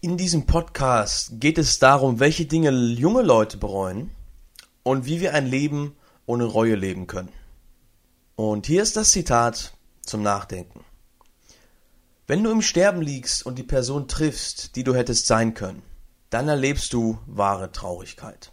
In diesem Podcast geht es darum, welche Dinge junge Leute bereuen und wie wir ein Leben ohne Reue leben können. Und hier ist das Zitat zum Nachdenken. Wenn du im Sterben liegst und die Person triffst, die du hättest sein können, dann erlebst du wahre Traurigkeit.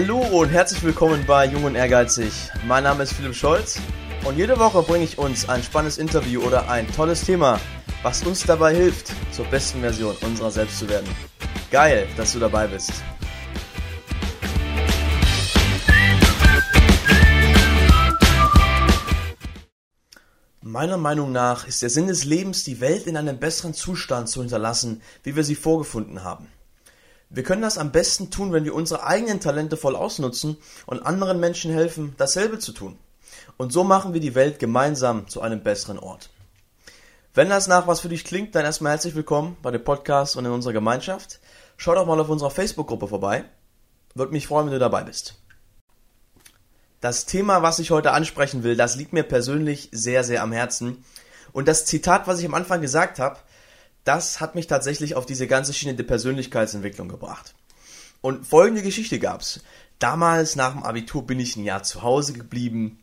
Hallo und herzlich willkommen bei Jung und Ehrgeizig. Mein Name ist Philipp Scholz und jede Woche bringe ich uns ein spannendes Interview oder ein tolles Thema, was uns dabei hilft, zur besten Version unserer selbst zu werden. Geil, dass du dabei bist. Meiner Meinung nach ist der Sinn des Lebens, die Welt in einem besseren Zustand zu hinterlassen, wie wir sie vorgefunden haben. Wir können das am besten tun, wenn wir unsere eigenen Talente voll ausnutzen und anderen Menschen helfen, dasselbe zu tun. Und so machen wir die Welt gemeinsam zu einem besseren Ort. Wenn das nach was für dich klingt, dann erstmal herzlich willkommen bei dem Podcast und in unserer Gemeinschaft. Schau doch mal auf unserer Facebook-Gruppe vorbei. Würde mich freuen, wenn du dabei bist. Das Thema, was ich heute ansprechen will, das liegt mir persönlich sehr, sehr am Herzen. Und das Zitat, was ich am Anfang gesagt habe, das hat mich tatsächlich auf diese ganze Schiene der Persönlichkeitsentwicklung gebracht. Und folgende Geschichte gab's. Damals nach dem Abitur bin ich ein Jahr zu Hause geblieben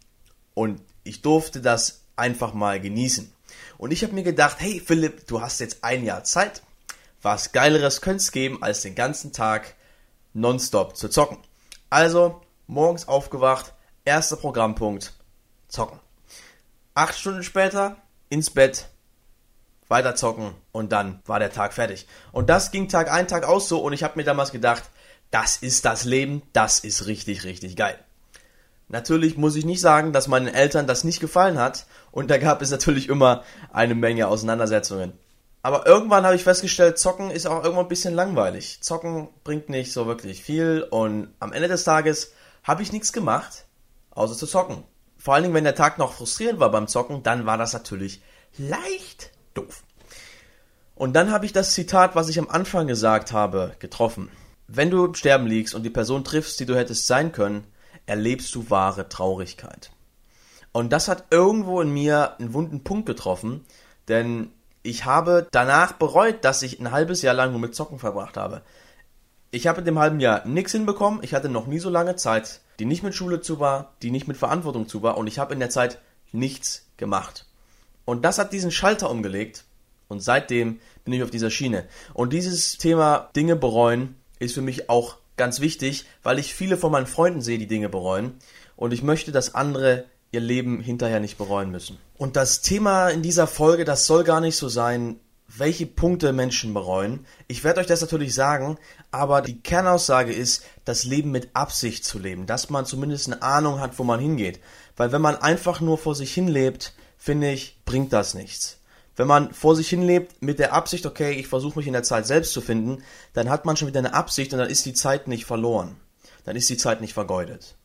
und ich durfte das einfach mal genießen. Und ich habe mir gedacht, hey Philipp, du hast jetzt ein Jahr Zeit. Was geileres könnte es geben, als den ganzen Tag nonstop zu zocken. Also morgens aufgewacht, erster Programmpunkt, zocken. Acht Stunden später ins Bett, weiter zocken und dann war der Tag fertig. Und das ging Tag ein, Tag aus so und ich habe mir damals gedacht, das ist das Leben, das ist richtig, richtig geil. Natürlich muss ich nicht sagen, dass meinen Eltern das nicht gefallen hat und da gab es natürlich immer eine Menge Auseinandersetzungen. Aber irgendwann habe ich festgestellt, Zocken ist auch irgendwann ein bisschen langweilig. Zocken bringt nicht so wirklich viel und am Ende des Tages habe ich nichts gemacht, außer zu zocken. Vor allen Dingen, wenn der Tag noch frustrierend war beim Zocken, dann war das natürlich leicht doof. Und dann habe ich das Zitat, was ich am Anfang gesagt habe, getroffen. Wenn du im Sterben liegst und die Person triffst, die du hättest sein können, erlebst du wahre Traurigkeit. Und das hat irgendwo in mir einen wunden Punkt getroffen, denn ich habe danach bereut, dass ich ein halbes Jahr lang nur mit Zocken verbracht habe. Ich habe in dem halben Jahr nichts hinbekommen, ich hatte noch nie so lange Zeit, die nicht mit Schule zu war, die nicht mit Verantwortung zu war und ich habe in der Zeit nichts gemacht. Und das hat diesen Schalter umgelegt. Und seitdem bin ich auf dieser Schiene. Und dieses Thema Dinge bereuen ist für mich auch ganz wichtig, weil ich viele von meinen Freunden sehe, die Dinge bereuen. Und ich möchte, dass andere ihr Leben hinterher nicht bereuen müssen. Und das Thema in dieser Folge, das soll gar nicht so sein, welche Punkte Menschen bereuen. Ich werde euch das natürlich sagen, aber die Kernaussage ist, das Leben mit Absicht zu leben, dass man zumindest eine Ahnung hat, wo man hingeht. Weil wenn man einfach nur vor sich hin lebt, finde ich, bringt das nichts. Wenn man vor sich hin lebt mit der Absicht, okay, ich versuche mich in der Zeit selbst zu finden, dann hat man schon wieder eine Absicht und dann ist die Zeit nicht verloren. Dann ist die Zeit nicht vergeudet.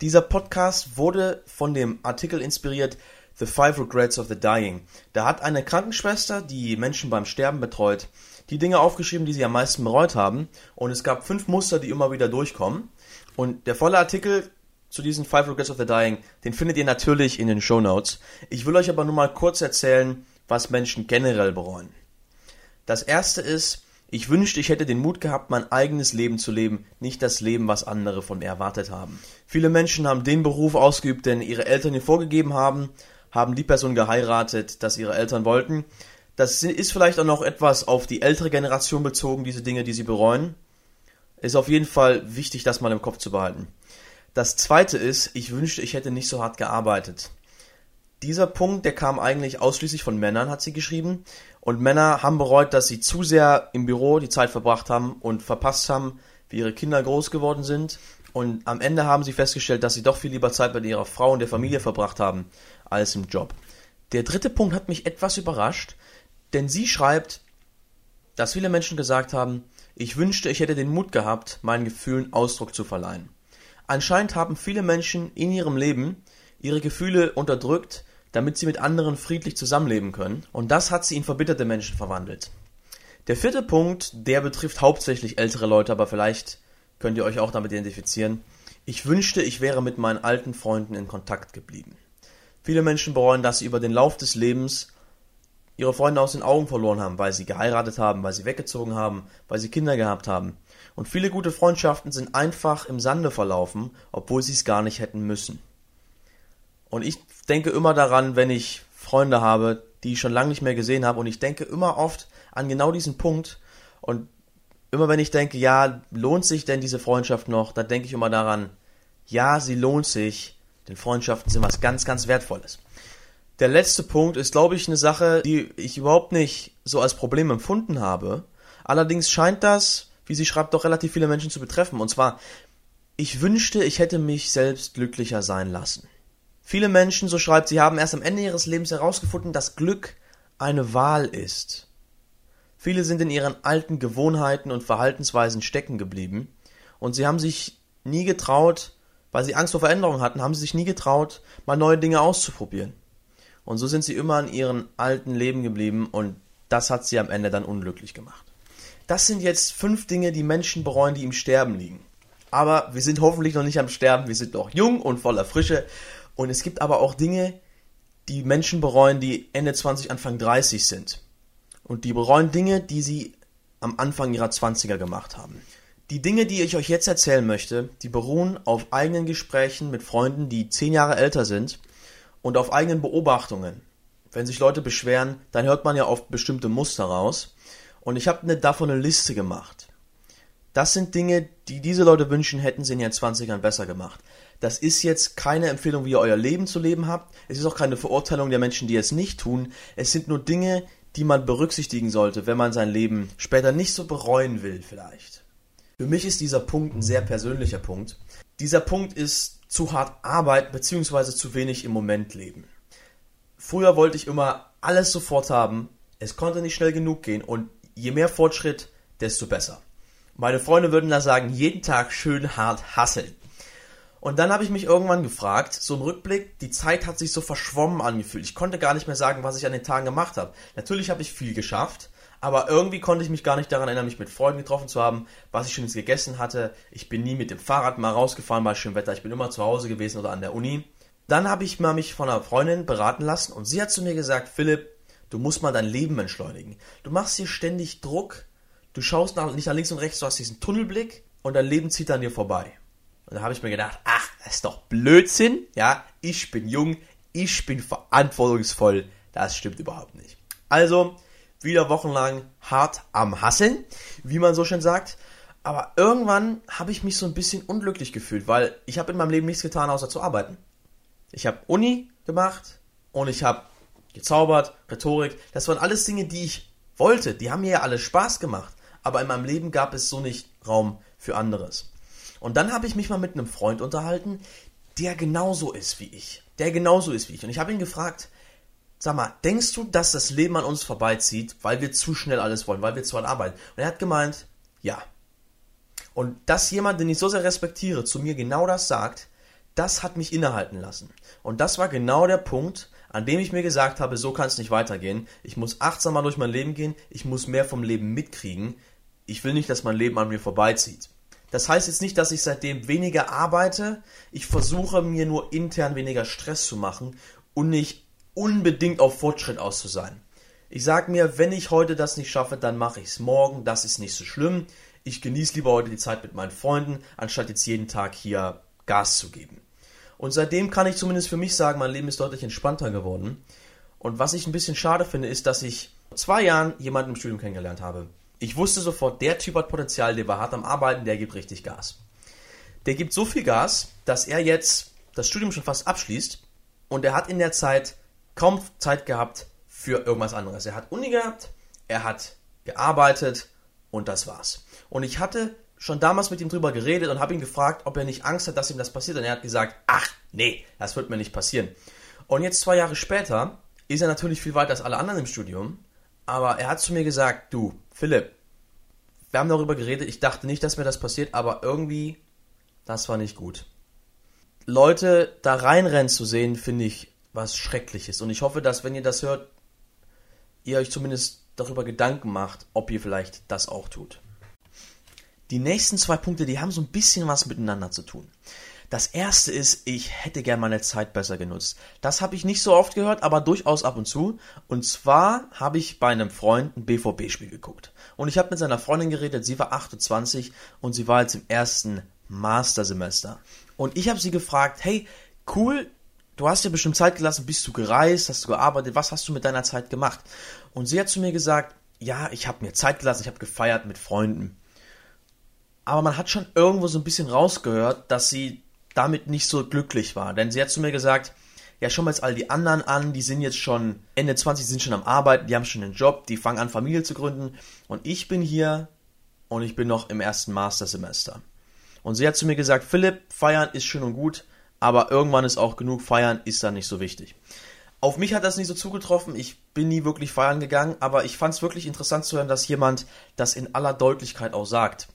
Dieser Podcast wurde von dem Artikel inspiriert The Five Regrets of the Dying. Da hat eine Krankenschwester, die Menschen beim Sterben betreut, die Dinge aufgeschrieben, die sie am meisten bereut haben. Und es gab fünf Muster, die immer wieder durchkommen. Und der volle Artikel zu diesen Five Regrets of the Dying, den findet ihr natürlich in den Show Notes. Ich will euch aber nur mal kurz erzählen, was Menschen generell bereuen. Das erste ist, ich wünschte, ich hätte den Mut gehabt, mein eigenes Leben zu leben, nicht das Leben, was andere von mir erwartet haben. Viele Menschen haben den Beruf ausgeübt, den ihre Eltern ihnen vorgegeben haben, haben die Person geheiratet, das ihre Eltern wollten. Das ist vielleicht auch noch etwas auf die ältere Generation bezogen, diese Dinge, die sie bereuen. Ist auf jeden Fall wichtig, das mal im Kopf zu behalten. Das zweite ist, ich wünschte, ich hätte nicht so hart gearbeitet. Dieser Punkt, der kam eigentlich ausschließlich von Männern, hat sie geschrieben. Und Männer haben bereut, dass sie zu sehr im Büro die Zeit verbracht haben und verpasst haben, wie ihre Kinder groß geworden sind. Und am Ende haben sie festgestellt, dass sie doch viel lieber Zeit mit ihrer Frau und der Familie verbracht haben, als im Job. Der dritte Punkt hat mich etwas überrascht, denn sie schreibt, dass viele Menschen gesagt haben, ich wünschte, ich hätte den Mut gehabt, meinen Gefühlen Ausdruck zu verleihen. Anscheinend haben viele Menschen in ihrem Leben ihre Gefühle unterdrückt, damit sie mit anderen friedlich zusammenleben können. Und das hat sie in verbitterte Menschen verwandelt. Der vierte Punkt, der betrifft hauptsächlich ältere Leute, aber vielleicht könnt ihr euch auch damit identifizieren. Ich wünschte, ich wäre mit meinen alten Freunden in Kontakt geblieben. Viele Menschen bereuen, dass sie über den Lauf des Lebens ihre Freunde aus den Augen verloren haben, weil sie geheiratet haben, weil sie weggezogen haben, weil sie Kinder gehabt haben. Und viele gute Freundschaften sind einfach im Sande verlaufen, obwohl sie es gar nicht hätten müssen. Und ich denke immer daran, wenn ich Freunde habe, die ich schon lange nicht mehr gesehen habe, und ich denke immer oft an genau diesen Punkt. Und immer wenn ich denke, ja, lohnt sich denn diese Freundschaft noch, dann denke ich immer daran, ja, sie lohnt sich, denn Freundschaften sind was ganz, ganz Wertvolles. Der letzte Punkt ist, glaube ich, eine Sache, die ich überhaupt nicht so als Problem empfunden habe. Allerdings scheint das, wie sie schreibt, doch relativ viele Menschen zu betreffen. Und zwar, ich wünschte, ich hätte mich selbst glücklicher sein lassen. Viele Menschen, so schreibt sie, haben erst am Ende ihres Lebens herausgefunden, dass Glück eine Wahl ist. Viele sind in ihren alten Gewohnheiten und Verhaltensweisen stecken geblieben und sie haben sich nie getraut, weil sie Angst vor Veränderung hatten, haben sie sich nie getraut, mal neue Dinge auszuprobieren. Und so sind sie immer in ihrem alten Leben geblieben und das hat sie am Ende dann unglücklich gemacht. Das sind jetzt fünf Dinge, die Menschen bereuen, die im Sterben liegen. Aber wir sind hoffentlich noch nicht am Sterben, wir sind noch jung und voller Frische. Und es gibt aber auch Dinge, die Menschen bereuen, die Ende 20, Anfang 30 sind. Und die bereuen Dinge, die sie am Anfang ihrer 20er gemacht haben. Die Dinge, die ich euch jetzt erzählen möchte, die beruhen auf eigenen Gesprächen mit Freunden, die zehn Jahre älter sind und auf eigenen Beobachtungen. Wenn sich Leute beschweren, dann hört man ja oft bestimmte Muster raus. Und ich habe eine, davon eine Liste gemacht. Das sind Dinge, die diese Leute wünschen, hätten sie in ihren 20ern besser gemacht. Das ist jetzt keine Empfehlung, wie ihr euer Leben zu leben habt. Es ist auch keine Verurteilung der Menschen, die es nicht tun. Es sind nur Dinge, die man berücksichtigen sollte, wenn man sein Leben später nicht so bereuen will, vielleicht. Für mich ist dieser Punkt ein sehr persönlicher Punkt. Dieser Punkt ist zu hart arbeiten bzw. zu wenig im Moment leben. Früher wollte ich immer alles sofort haben, es konnte nicht schnell genug gehen und je mehr Fortschritt, desto besser. Meine Freunde würden da sagen, jeden Tag schön hart hasseln. Und dann habe ich mich irgendwann gefragt, so im Rückblick, die Zeit hat sich so verschwommen angefühlt. Ich konnte gar nicht mehr sagen, was ich an den Tagen gemacht habe. Natürlich habe ich viel geschafft, aber irgendwie konnte ich mich gar nicht daran erinnern, mich mit Freunden getroffen zu haben, was ich Schönes gegessen hatte. Ich bin nie mit dem Fahrrad mal rausgefahren bei schönem Wetter. Ich bin immer zu Hause gewesen oder an der Uni. Dann habe ich mal mich von einer Freundin beraten lassen und sie hat zu mir gesagt, Philipp, du musst mal dein Leben entschleunigen. Du machst hier ständig Druck, du schaust nach, nicht nach links und rechts, du hast diesen Tunnelblick und dein Leben zieht an dir vorbei. Und da habe ich mir gedacht, ach, das ist doch Blödsinn, ja, ich bin jung, ich bin verantwortungsvoll, das stimmt überhaupt nicht. Also, wieder wochenlang hart am Hasseln, wie man so schön sagt. Aber irgendwann habe ich mich so ein bisschen unglücklich gefühlt, weil ich habe in meinem Leben nichts getan, außer zu arbeiten. Ich habe Uni gemacht und ich habe gezaubert, Rhetorik. Das waren alles Dinge, die ich wollte. Die haben mir ja alle Spaß gemacht. Aber in meinem Leben gab es so nicht Raum für anderes. Und dann habe ich mich mal mit einem Freund unterhalten, der genauso ist wie ich. Der genauso ist wie ich. Und ich habe ihn gefragt, Sag mal, denkst du, dass das Leben an uns vorbeizieht, weil wir zu schnell alles wollen, weil wir zu hart arbeiten? Und er hat gemeint, ja. Und dass jemand, den ich so sehr respektiere, zu mir genau das sagt, das hat mich innehalten lassen. Und das war genau der Punkt, an dem ich mir gesagt habe, so kann es nicht weitergehen. Ich muss achtsamer durch mein Leben gehen, ich muss mehr vom Leben mitkriegen. Ich will nicht, dass mein Leben an mir vorbeizieht. Das heißt jetzt nicht, dass ich seitdem weniger arbeite. Ich versuche mir nur intern weniger Stress zu machen und nicht unbedingt auf Fortschritt aus zu sein. Ich sage mir, wenn ich heute das nicht schaffe, dann mache ich es morgen, das ist nicht so schlimm. Ich genieße lieber heute die Zeit mit meinen Freunden, anstatt jetzt jeden Tag hier Gas zu geben. Und seitdem kann ich zumindest für mich sagen, mein Leben ist deutlich entspannter geworden. Und was ich ein bisschen schade finde, ist, dass ich vor zwei Jahren jemanden im Studium kennengelernt habe. Ich wusste sofort, der Typ hat Potenzial, der war hart am Arbeiten, der gibt richtig Gas. Der gibt so viel Gas, dass er jetzt das Studium schon fast abschließt und er hat in der Zeit kaum Zeit gehabt für irgendwas anderes. Er hat Uni gehabt, er hat gearbeitet und das war's. Und ich hatte schon damals mit ihm drüber geredet und habe ihn gefragt, ob er nicht Angst hat, dass ihm das passiert. Und er hat gesagt, ach nee, das wird mir nicht passieren. Und jetzt zwei Jahre später ist er natürlich viel weiter als alle anderen im Studium. Aber er hat zu mir gesagt, du, Philipp, wir haben darüber geredet, ich dachte nicht, dass mir das passiert, aber irgendwie, das war nicht gut. Leute da reinrennen zu sehen, finde ich was Schreckliches. Und ich hoffe, dass, wenn ihr das hört, ihr euch zumindest darüber Gedanken macht, ob ihr vielleicht das auch tut. Die nächsten zwei Punkte, die haben so ein bisschen was miteinander zu tun. Das erste ist, ich hätte gern meine Zeit besser genutzt. Das habe ich nicht so oft gehört, aber durchaus ab und zu. Und zwar habe ich bei einem Freund ein BVB-Spiel geguckt. Und ich habe mit seiner Freundin geredet, sie war 28 und sie war jetzt im ersten Mastersemester. Und ich habe sie gefragt, hey, cool, du hast ja bestimmt Zeit gelassen, bist du gereist, hast du gearbeitet, was hast du mit deiner Zeit gemacht? Und sie hat zu mir gesagt, ja, ich habe mir Zeit gelassen, ich habe gefeiert mit Freunden. Aber man hat schon irgendwo so ein bisschen rausgehört, dass sie damit nicht so glücklich war. Denn sie hat zu mir gesagt, ja, schau mal jetzt all die anderen an, die sind jetzt schon Ende 20, sind schon am Arbeiten, die haben schon einen Job, die fangen an, Familie zu gründen. Und ich bin hier und ich bin noch im ersten Mastersemester. Und sie hat zu mir gesagt, Philipp, feiern ist schön und gut, aber irgendwann ist auch genug, feiern ist dann nicht so wichtig. Auf mich hat das nicht so zugetroffen, ich bin nie wirklich feiern gegangen, aber ich fand es wirklich interessant zu hören, dass jemand das in aller Deutlichkeit auch sagt.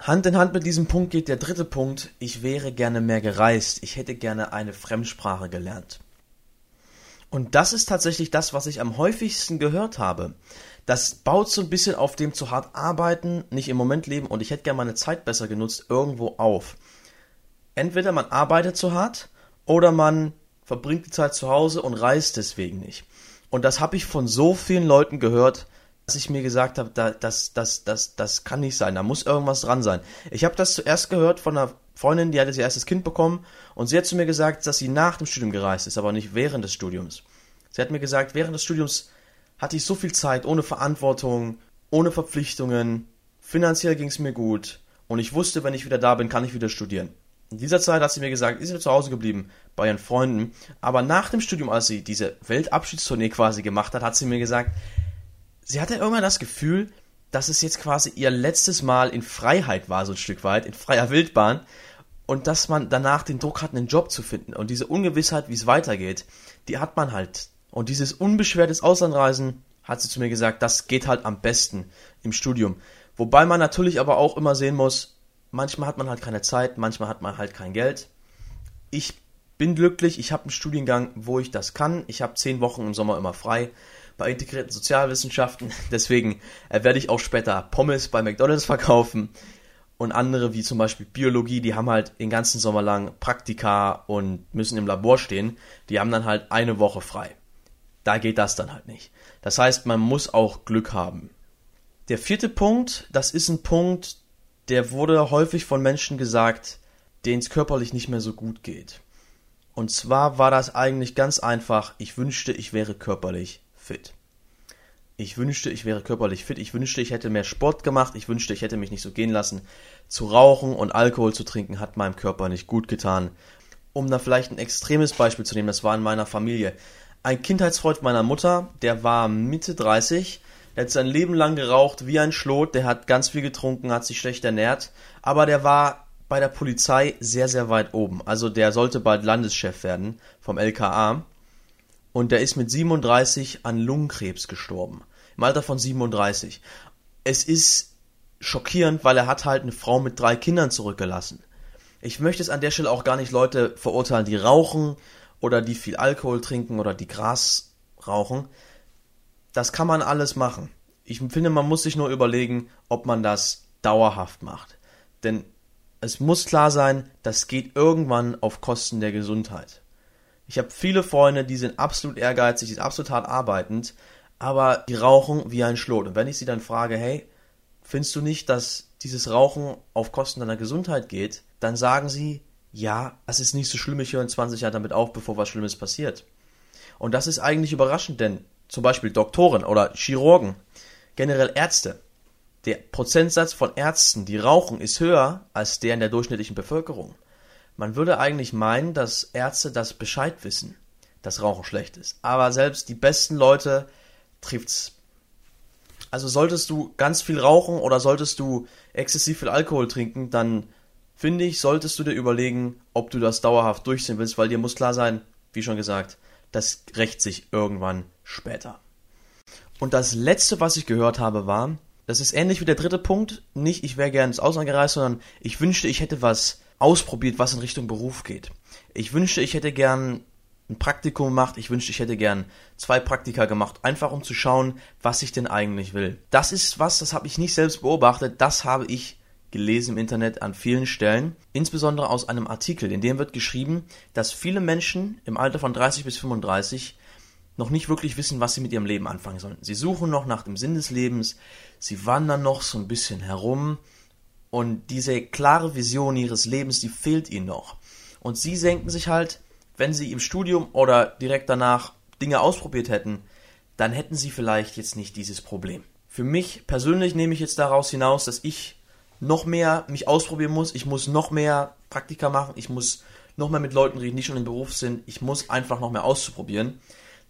Hand in Hand mit diesem Punkt geht der dritte Punkt, ich wäre gerne mehr gereist, ich hätte gerne eine Fremdsprache gelernt. Und das ist tatsächlich das, was ich am häufigsten gehört habe. Das baut so ein bisschen auf dem zu hart arbeiten, nicht im Moment leben und ich hätte gerne meine Zeit besser genutzt irgendwo auf. Entweder man arbeitet zu hart oder man verbringt die Zeit zu Hause und reist deswegen nicht. Und das habe ich von so vielen Leuten gehört, dass ich mir gesagt habe, da, das, das, das, das kann nicht sein, da muss irgendwas dran sein. Ich habe das zuerst gehört von einer Freundin, die hatte ihr erstes Kind bekommen und sie hat zu mir gesagt, dass sie nach dem Studium gereist ist, aber nicht während des Studiums. Sie hat mir gesagt, während des Studiums hatte ich so viel Zeit, ohne Verantwortung, ohne Verpflichtungen, finanziell ging es mir gut und ich wusste, wenn ich wieder da bin, kann ich wieder studieren. In dieser Zeit hat sie mir gesagt, ist sie zu Hause geblieben bei ihren Freunden, aber nach dem Studium, als sie diese Weltabschiedstournee quasi gemacht hat, hat sie mir gesagt, sie hatte irgendwann das Gefühl, dass es jetzt quasi ihr letztes Mal in Freiheit war, so ein Stück weit, in freier Wildbahn. Und dass man danach den Druck hat, einen Job zu finden. Und diese Ungewissheit, wie es weitergeht, die hat man halt. Und dieses unbeschwertes Auslandreisen, hat sie zu mir gesagt, das geht halt am besten im Studium. Wobei man natürlich aber auch immer sehen muss, manchmal hat man halt keine Zeit, manchmal hat man halt kein Geld. Ich bin glücklich, ich habe einen Studiengang, wo ich das kann. Ich habe zehn Wochen im Sommer immer frei bei integrierten Sozialwissenschaften. Deswegen äh, werde ich auch später Pommes bei McDonalds verkaufen. Und andere, wie zum Beispiel Biologie, die haben halt den ganzen Sommer lang Praktika und müssen im Labor stehen. Die haben dann halt eine Woche frei. Da geht das dann halt nicht. Das heißt, man muss auch Glück haben. Der vierte Punkt, das ist ein Punkt, der wurde häufig von Menschen gesagt, denen es körperlich nicht mehr so gut geht. Und zwar war das eigentlich ganz einfach, ich wünschte, ich wäre körperlich fit. Ich wünschte, ich wäre körperlich fit. Ich wünschte, ich hätte mehr Sport gemacht. Ich wünschte, ich hätte mich nicht so gehen lassen. Zu rauchen und Alkohol zu trinken hat meinem Körper nicht gut getan. Um da vielleicht ein extremes Beispiel zu nehmen, das war in meiner Familie. Ein Kindheitsfreund meiner Mutter, der war Mitte 30, der hat sein Leben lang geraucht wie ein Schlot, der hat ganz viel getrunken, hat sich schlecht ernährt, aber der war bei der Polizei sehr, sehr weit oben. Also der sollte bald Landeschef werden vom LKA und der ist mit 37 an Lungenkrebs gestorben. Im Alter von 37. Es ist schockierend, weil er hat halt eine Frau mit drei Kindern zurückgelassen. Ich möchte es an der Stelle auch gar nicht Leute verurteilen, die rauchen oder die viel Alkohol trinken oder die Gras rauchen. Das kann man alles machen. Ich finde, man muss sich nur überlegen, ob man das dauerhaft macht. Denn es muss klar sein, das geht irgendwann auf Kosten der Gesundheit. Ich habe viele Freunde, die sind absolut ehrgeizig, die sind absolut hart arbeitend, aber die rauchen wie ein Schlot. Und wenn ich sie dann frage, hey, findest du nicht, dass dieses Rauchen auf Kosten deiner Gesundheit geht, dann sagen sie, ja, es ist nicht so schlimm, ich höre in 20 Jahren damit auf, bevor was Schlimmes passiert. Und das ist eigentlich überraschend, denn zum Beispiel Doktoren oder Chirurgen, generell Ärzte, der Prozentsatz von Ärzten, die rauchen, ist höher als der in der durchschnittlichen Bevölkerung. Man würde eigentlich meinen, dass Ärzte das Bescheid wissen, dass Rauchen schlecht ist. Aber selbst die besten Leute trifft's. Also solltest du ganz viel rauchen oder solltest du exzessiv viel Alkohol trinken, dann finde ich, solltest du dir überlegen, ob du das dauerhaft durchziehen willst, weil dir muss klar sein, wie schon gesagt, das rächt sich irgendwann später. Und das letzte, was ich gehört habe, war, das ist ähnlich wie der dritte Punkt, nicht ich wäre gerne ins Ausland gereist, sondern ich wünschte, ich hätte was ausprobiert, was in Richtung Beruf geht. Ich wünschte, ich hätte gern ein Praktikum gemacht, ich wünschte, ich hätte gern zwei Praktika gemacht, einfach um zu schauen, was ich denn eigentlich will. Das ist was, das habe ich nicht selbst beobachtet, das habe ich gelesen im Internet an vielen Stellen, insbesondere aus einem Artikel, in dem wird geschrieben, dass viele Menschen im Alter von 30 bis 35 noch nicht wirklich wissen, was sie mit ihrem Leben anfangen sollen. Sie suchen noch nach dem Sinn des Lebens, sie wandern noch so ein bisschen herum und diese klare Vision ihres Lebens, die fehlt ihnen noch. Und sie senken sich halt, wenn sie im Studium oder direkt danach Dinge ausprobiert hätten, dann hätten sie vielleicht jetzt nicht dieses Problem. Für mich persönlich nehme ich jetzt daraus hinaus, dass ich noch mehr mich ausprobieren muss. Ich muss noch mehr Praktika machen. Ich muss noch mehr mit Leuten reden, die schon im Beruf sind. Ich muss einfach noch mehr auszuprobieren.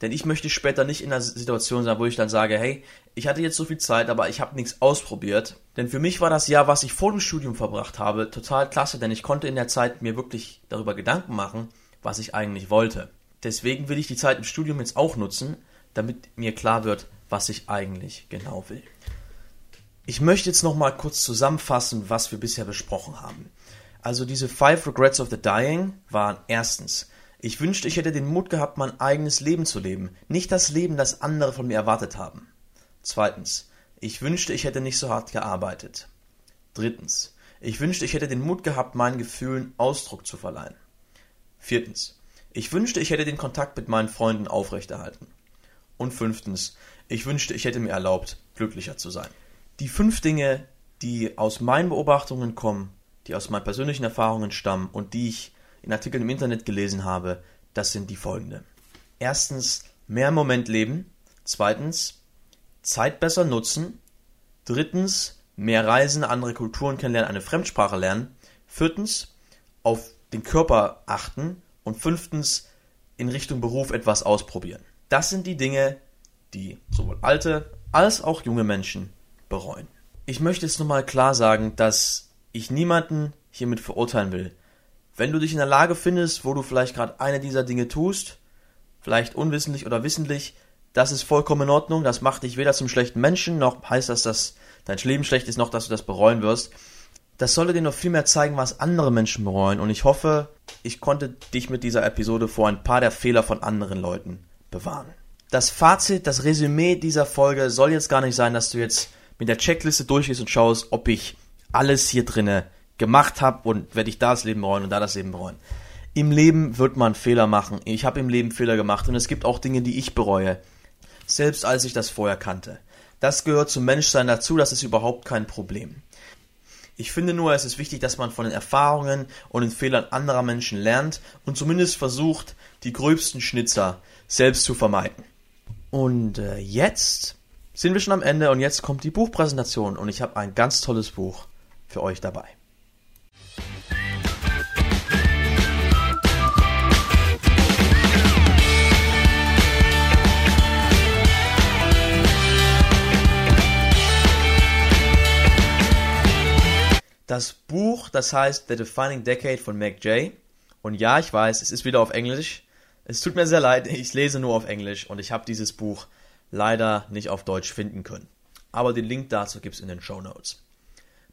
Denn ich möchte später nicht in einer Situation sein, wo ich dann sage, hey, ich hatte jetzt so viel Zeit, aber ich habe nichts ausprobiert. Denn für mich war das Jahr, was ich vor dem Studium verbracht habe, total klasse, denn ich konnte in der Zeit mir wirklich darüber Gedanken machen, was ich eigentlich wollte. Deswegen will ich die Zeit im Studium jetzt auch nutzen, damit mir klar wird, was ich eigentlich genau will. Ich möchte jetzt noch mal kurz zusammenfassen, was wir bisher besprochen haben. Also diese Five Regrets of the Dying waren erstens, ich wünschte, ich hätte den Mut gehabt, mein eigenes Leben zu leben, nicht das Leben, das andere von mir erwartet haben. Zweitens, ich wünschte, ich hätte nicht so hart gearbeitet. Drittens, ich wünschte, ich hätte den Mut gehabt, meinen Gefühlen Ausdruck zu verleihen. Viertens, ich wünschte, ich hätte den Kontakt mit meinen Freunden aufrechterhalten. Und fünftens, ich wünschte, ich hätte mir erlaubt, glücklicher zu sein. Die fünf Dinge, die aus meinen Beobachtungen kommen, die aus meinen persönlichen Erfahrungen stammen und die ich in Artikeln im Internet gelesen habe, das sind die folgende. Erstens, mehr im Moment leben. Zweitens, Zeit besser nutzen. Drittens, mehr reisen, andere Kulturen kennenlernen, eine Fremdsprache lernen. Viertens, auf den Körper achten. Und fünftens, in Richtung Beruf etwas ausprobieren. Das sind die Dinge, die sowohl alte als auch junge Menschen bereuen. Ich möchte jetzt nochmal klar sagen, dass ich niemanden hiermit verurteilen will. Wenn du dich in der Lage findest, wo du vielleicht gerade eine dieser Dinge tust, vielleicht unwissentlich oder wissentlich, das ist vollkommen in Ordnung. Das macht dich weder zum schlechten Menschen, noch heißt das, dass dein Leben schlecht ist, noch dass du das bereuen wirst. Das sollte dir noch viel mehr zeigen, was andere Menschen bereuen. Und ich hoffe, ich konnte dich mit dieser Episode vor ein paar der Fehler von anderen Leuten bewahren. Das Fazit, das Resümee dieser Folge soll jetzt gar nicht sein, dass du jetzt mit der Checkliste durchgehst und schaust, ob ich alles hier drinne gemacht habe und werde ich da das Leben bereuen und da das Leben bereuen. Im Leben wird man Fehler machen. Ich habe im Leben Fehler gemacht und es gibt auch Dinge, die ich bereue. Selbst als ich das vorher kannte. Das gehört zum Menschsein dazu, das ist überhaupt kein Problem. Ich finde nur, es ist wichtig, dass man von den Erfahrungen und den Fehlern anderer Menschen lernt und zumindest versucht, die gröbsten Schnitzer selbst zu vermeiden. Und äh, jetzt sind wir schon am Ende und jetzt kommt die Buchpräsentation und ich habe ein ganz tolles Buch für euch dabei. Das Buch, das heißt The Defining Decade von Meg Jay. Und ja, ich weiß, es ist wieder auf Englisch. Es tut mir sehr leid, ich lese nur auf Englisch und ich habe dieses Buch leider nicht auf Deutsch finden können. Aber den Link dazu gibt es in den Show Notes.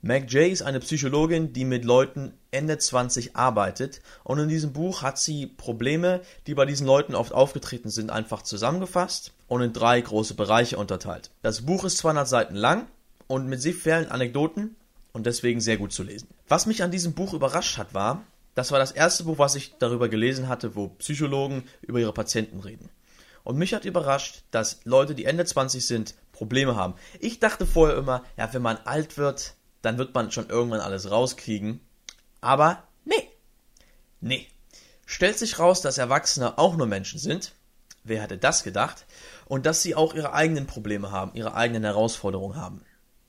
Meg Jay ist eine Psychologin, die mit Leuten Ende 20 arbeitet und in diesem Buch hat sie Probleme, die bei diesen Leuten oft aufgetreten sind, einfach zusammengefasst und in drei große Bereiche unterteilt. Das Buch ist 200 Seiten lang und mit sehr vielen Anekdoten und deswegen sehr gut zu lesen. Was mich an diesem Buch überrascht hat, war, das war das erste Buch, was ich darüber gelesen hatte, wo Psychologen über ihre Patienten reden. Und mich hat überrascht, dass Leute, die Ende 20 sind, Probleme haben. Ich dachte vorher immer, ja, wenn man alt wird, dann wird man schon irgendwann alles rauskriegen. Aber nee. Nee. Stellt sich raus, dass Erwachsene auch nur Menschen sind. Wer hätte das gedacht? Und dass sie auch ihre eigenen Probleme haben, ihre eigenen Herausforderungen haben.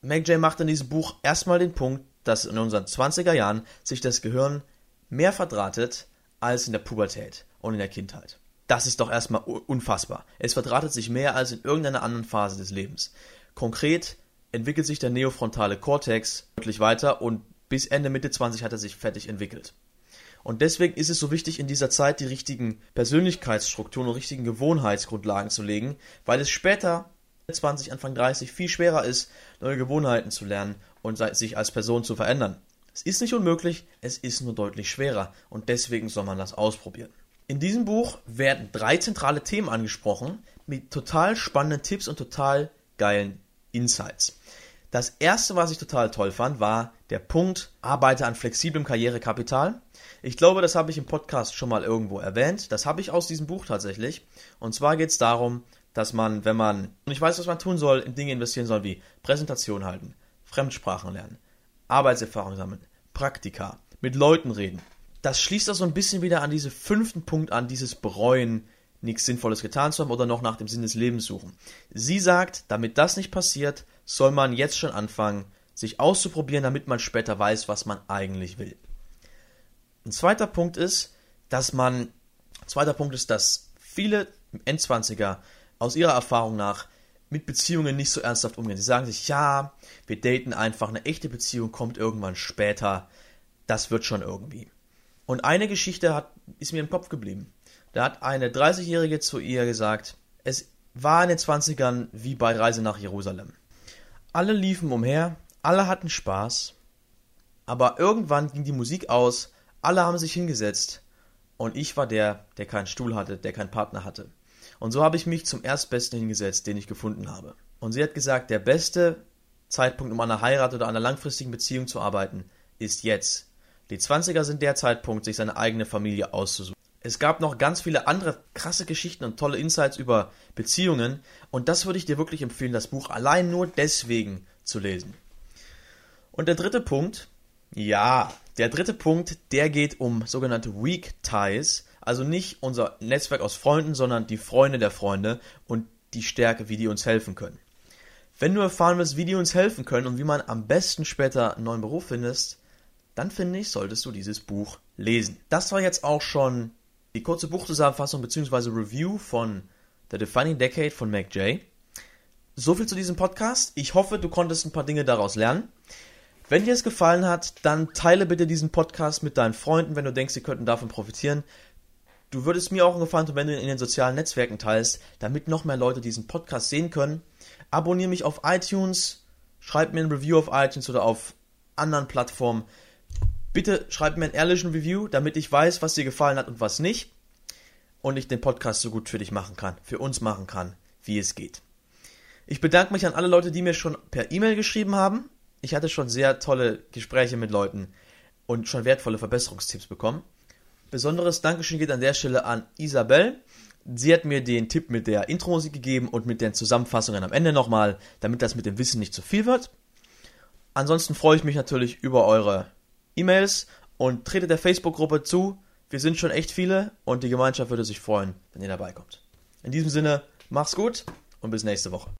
Meg J macht in diesem Buch erstmal den Punkt, dass in unseren 20er Jahren sich das Gehirn mehr verdrahtet als in der Pubertät und in der Kindheit. Das ist doch erstmal unfassbar. Es verdrahtet sich mehr als in irgendeiner anderen Phase des Lebens. Konkret entwickelt sich der neofrontale Kortex deutlich weiter und bis Ende Mitte 20 hat er sich fertig entwickelt. Und deswegen ist es so wichtig, in dieser Zeit die richtigen Persönlichkeitsstrukturen und richtigen Gewohnheitsgrundlagen zu legen, weil es später 20, Anfang 30 viel schwerer ist, neue Gewohnheiten zu lernen und sich als Person zu verändern. Es ist nicht unmöglich, es ist nur deutlich schwerer und deswegen soll man das ausprobieren. In diesem Buch werden drei zentrale Themen angesprochen mit total spannenden Tipps und total geilen Insights. Das erste, was ich total toll fand, war der Punkt, arbeite an flexiblem Karrierekapital. Ich glaube, das habe ich im Podcast schon mal irgendwo erwähnt. Das habe ich aus diesem Buch tatsächlich. Und zwar geht es darum, dass man, wenn man nicht weiß, was man tun soll, in Dinge investieren soll wie Präsentation halten, Fremdsprachen lernen, Arbeitserfahrung sammeln, Praktika, mit Leuten reden. Das schließt auch so ein bisschen wieder an diesen fünften Punkt an, dieses Bereuen, nichts Sinnvolles getan zu haben oder noch nach dem Sinn des Lebens suchen. Sie sagt, damit das nicht passiert, soll man jetzt schon anfangen, sich auszuprobieren, damit man später weiß, was man eigentlich will. Ein zweiter Punkt ist, dass man, zweiter Punkt ist, dass viele Endzwanziger aus ihrer Erfahrung nach mit Beziehungen nicht so ernsthaft umgehen. Sie sagen sich, ja, wir daten einfach, eine echte Beziehung kommt irgendwann später, das wird schon irgendwie. Und eine Geschichte hat, ist mir im Kopf geblieben. Da hat eine 30-Jährige zu ihr gesagt, es war in den 20ern wie bei Reise nach Jerusalem. Alle liefen umher, alle hatten Spaß, aber irgendwann ging die Musik aus, alle haben sich hingesetzt und ich war der, der keinen Stuhl hatte, der keinen Partner hatte. Und so habe ich mich zum Erstbesten hingesetzt, den ich gefunden habe. Und sie hat gesagt, der beste Zeitpunkt, um an einer Heirat oder einer langfristigen Beziehung zu arbeiten, ist jetzt. Die 20er sind der Zeitpunkt, sich seine eigene Familie auszusuchen. Es gab noch ganz viele andere krasse Geschichten und tolle Insights über Beziehungen und das würde ich dir wirklich empfehlen, das Buch allein nur deswegen zu lesen. Und der dritte Punkt, ja, der dritte Punkt, der geht um sogenannte Weak Ties, also nicht unser Netzwerk aus Freunden, sondern die Freunde der Freunde und die Stärke, wie die uns helfen können. Wenn du erfahren willst, wie die uns helfen können und wie man am besten später einen neuen Beruf findest, dann finde ich, solltest du dieses Buch lesen. Das war jetzt auch schon die kurze Buchzusammenfassung bzw. Review von The Defining Decade von Mac J. So viel zu diesem Podcast. Ich hoffe, du konntest ein paar Dinge daraus lernen. Wenn dir es gefallen hat, dann teile bitte diesen Podcast mit deinen Freunden, wenn du denkst, sie könnten davon profitieren. Du würdest mir auch einen Gefallen tun, wenn du ihn in den sozialen Netzwerken teilst, damit noch mehr Leute diesen Podcast sehen können. Abonniere mich auf iTunes, schreib mir ein Review auf iTunes oder auf anderen Plattformen. Bitte schreib mir einen ehrlichen Review, damit ich weiß, was dir gefallen hat und was nicht. Und ich den Podcast so gut für dich machen kann, für uns machen kann, wie es geht. Ich bedanke mich an alle Leute, die mir schon per E-Mail geschrieben haben ich hatte schon sehr tolle Gespräche mit Leuten und schon wertvolle Verbesserungstipps bekommen. Besonderes Dankeschön geht an der Stelle an Isabel. Sie hat mir den Tipp mit der Intro-Musik gegeben und mit den Zusammenfassungen am Ende nochmal, damit das mit dem Wissen nicht zu viel wird. Ansonsten freue ich mich natürlich über eure E-Mails und trete der Facebook-Gruppe zu. Wir sind schon echt viele und die Gemeinschaft würde sich freuen, wenn ihr dabei kommt. In diesem Sinne, mach's gut und bis nächste Woche.